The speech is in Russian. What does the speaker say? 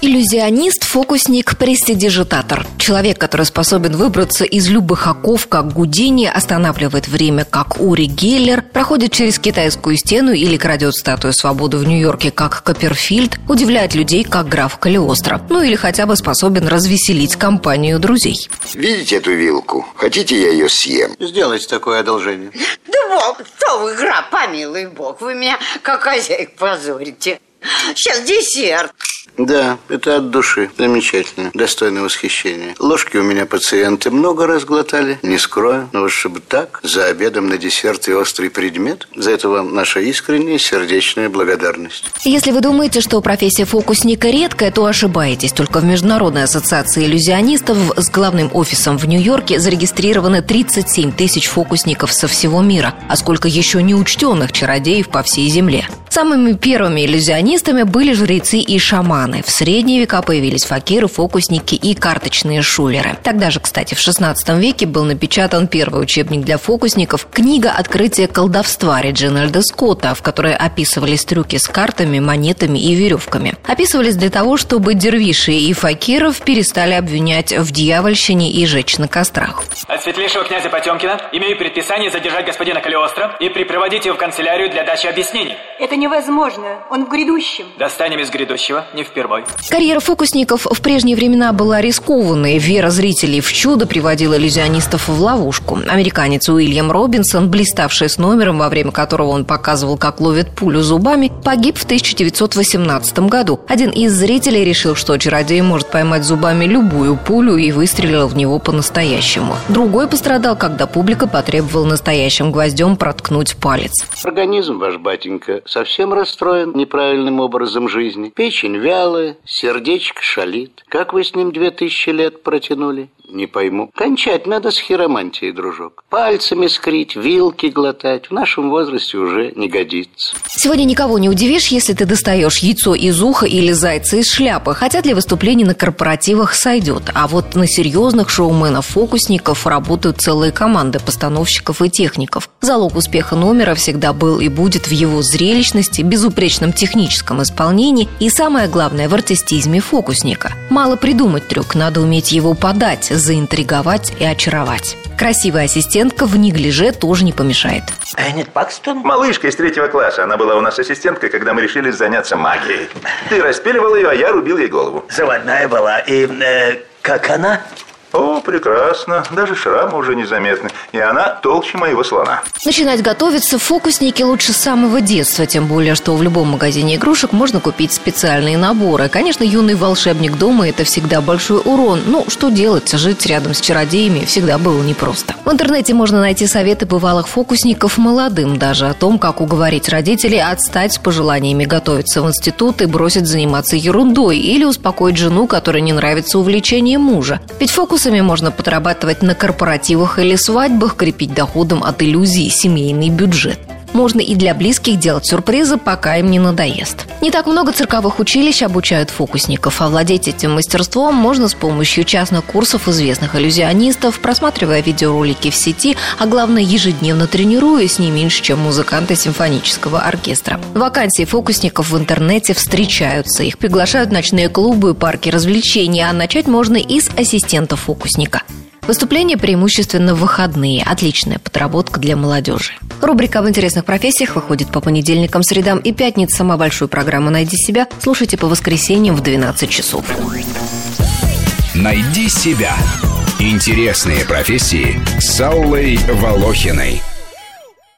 Иллюзионист, фокусник, престидижитатор. Человек, который способен выбраться из любых оков, как Гудини, останавливает время, как Ури Геллер, проходит через китайскую стену или крадет статую свободы в Нью-Йорке, как Копперфильд, удивляет людей, как граф Калиостро. Ну или хотя бы способен развеселить компанию друзей. Видите эту вилку? Хотите, я ее съем? Сделайте такое одолжение. Да бог, кто вы, граф, помилуй бог, вы меня как хозяйк позорите. Сейчас десерт. Да, это от души. Замечательно. Достойно восхищения. Ложки у меня пациенты много раз глотали. Не скрою. Но вот чтобы так, за обедом на десерт и острый предмет, за это вам наша искренняя сердечная благодарность. Если вы думаете, что профессия фокусника редкая, то ошибаетесь. Только в Международной ассоциации иллюзионистов с главным офисом в Нью-Йорке зарегистрированы 37 тысяч фокусников со всего мира, а сколько еще неучтенных чародеев по всей земле. Самыми первыми иллюзионистами были жрецы и шаманы. В средние века появились факиры, фокусники и карточные шулеры. Тогда же, кстати, в 16 веке был напечатан первый учебник для фокусников «Книга открытия колдовства» Реджинальда Скотта, в которой описывались трюки с картами, монетами и веревками. Описывались для того, чтобы дервиши и факиров перестали обвинять в дьявольщине и жечь на кострах. От светлейшего князя Потемкина имею предписание задержать господина Калиостро и припроводить его в канцелярию для дачи объяснений. Это невозможно. Он в грядущем. Достанем из грядущего, не впервой. Карьера фокусников в прежние времена была рискованной. Вера зрителей в чудо приводила иллюзионистов в ловушку. Американец Уильям Робинсон, блиставший с номером, во время которого он показывал, как ловит пулю зубами, погиб в 1918 году. Один из зрителей решил, что чародей может поймать зубами любую пулю и выстрелил в него по-настоящему. Другой пострадал, когда публика потребовала настоящим гвоздем проткнуть палец. Организм ваш, батенька, совсем расстроен неправильным образом жизни. Печень вялая, сердечко шалит. Как вы с ним две тысячи лет протянули? Не пойму. Кончать надо с хиромантией, дружок. Пальцами скрить, вилки глотать в нашем возрасте уже не годится. Сегодня никого не удивишь, если ты достаешь яйцо из уха или зайца из шляпы. Хотя для выступлений на корпоративах сойдет. А вот на серьезных шоуменов-фокусников работают целые команды постановщиков и техников. Залог успеха номера всегда был и будет в его зрелищности, безупречном техническом исполнении и, самое главное, в артистизме фокусника. Мало придумать трюк, надо уметь его подать, заинтриговать и очаровать. Красивая ассистентка в неглиже тоже не помешает. Эннет Пакстон? Малышка из третьего класса. Она была у нас ассистенткой, когда мы решили заняться магией. Ты распиливал ее, а я рубил ей голову. Заводная была. И э, как она? О, прекрасно. Даже шрамы уже незаметны. И она толще моего слона. Начинать готовиться фокусники лучше с самого детства, тем более, что в любом магазине игрушек можно купить специальные наборы. Конечно, юный волшебник дома – это всегда большой урон. Ну, что делать? Жить рядом с чародеями всегда было непросто. В интернете можно найти советы бывалых фокусников молодым, даже о том, как уговорить родителей отстать с пожеланиями готовиться в институт и бросить заниматься ерундой, или успокоить жену, которой не нравится увлечение мужа. Ведь фокус Фокусами можно подрабатывать на корпоративах или свадьбах, крепить доходом от иллюзий семейный бюджет. Можно и для близких делать сюрпризы, пока им не надоест. Не так много цирковых училищ обучают фокусников. Овладеть этим мастерством можно с помощью частных курсов известных иллюзионистов, просматривая видеоролики в сети, а главное ежедневно тренируясь не меньше, чем музыканты симфонического оркестра. Вакансии фокусников в интернете встречаются. Их приглашают в ночные клубы и парки развлечений, а начать можно и с ассистента фокусника. Выступления преимущественно в выходные. Отличная подработка для молодежи. Рубрика об интересных профессиях выходит по понедельникам, средам и пятницам. Самую большую программу «Найди себя» слушайте по воскресеньям в 12 часов. «Найди себя» – интересные профессии с Аллой Волохиной.